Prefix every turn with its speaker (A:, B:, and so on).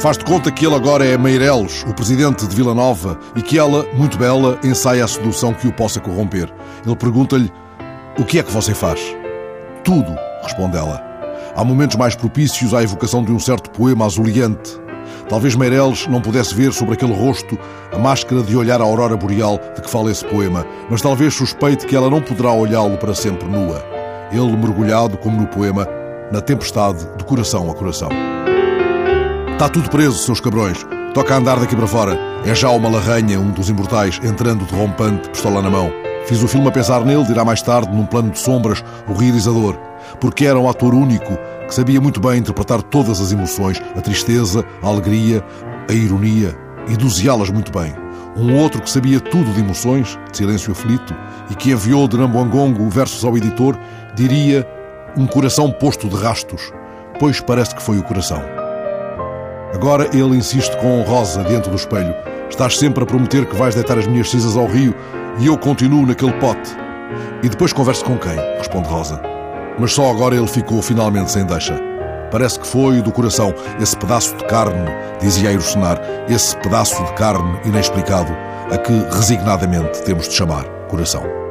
A: Faz de conta que ele agora é Meireles, o presidente de Vila Nova, e que ela, muito bela, ensaia a sedução que o possa corromper. Ele pergunta-lhe: O que é que você faz? Tudo, responde ela. Há momentos mais propícios à evocação de um certo poema azuleante. Talvez Meireles não pudesse ver sobre aquele rosto a máscara de olhar a aurora boreal de que fala esse poema, mas talvez suspeite que ela não poderá olhá-lo para sempre nua. Ele mergulhado, como no poema, na tempestade de coração a coração. Está tudo preso, seus cabrões. Toca a andar daqui para fora. É já uma larranha, um dos imortais, entrando de rompante, pistola na mão. Fiz o filme a pensar nele, dirá mais tarde, num plano de sombras, o realizador. Porque era um ator único que sabia muito bem interpretar todas as emoções, a tristeza, a alegria, a ironia, e doseá-las muito bem. Um outro que sabia tudo de emoções, de silêncio aflito, e que enviou de Nambuangongo versos ao editor, diria um coração posto de rastos, pois parece que foi o coração. Agora ele insiste com Rosa diante do espelho. Estás sempre a prometer que vais deitar as minhas cinzas ao rio e eu continuo naquele pote. E depois converso com quem? Responde Rosa. Mas só agora ele ficou finalmente sem deixa. Parece que foi do coração, esse pedaço de carne, dizia Aerocenar, esse pedaço de carne inexplicado, a que resignadamente temos de chamar coração.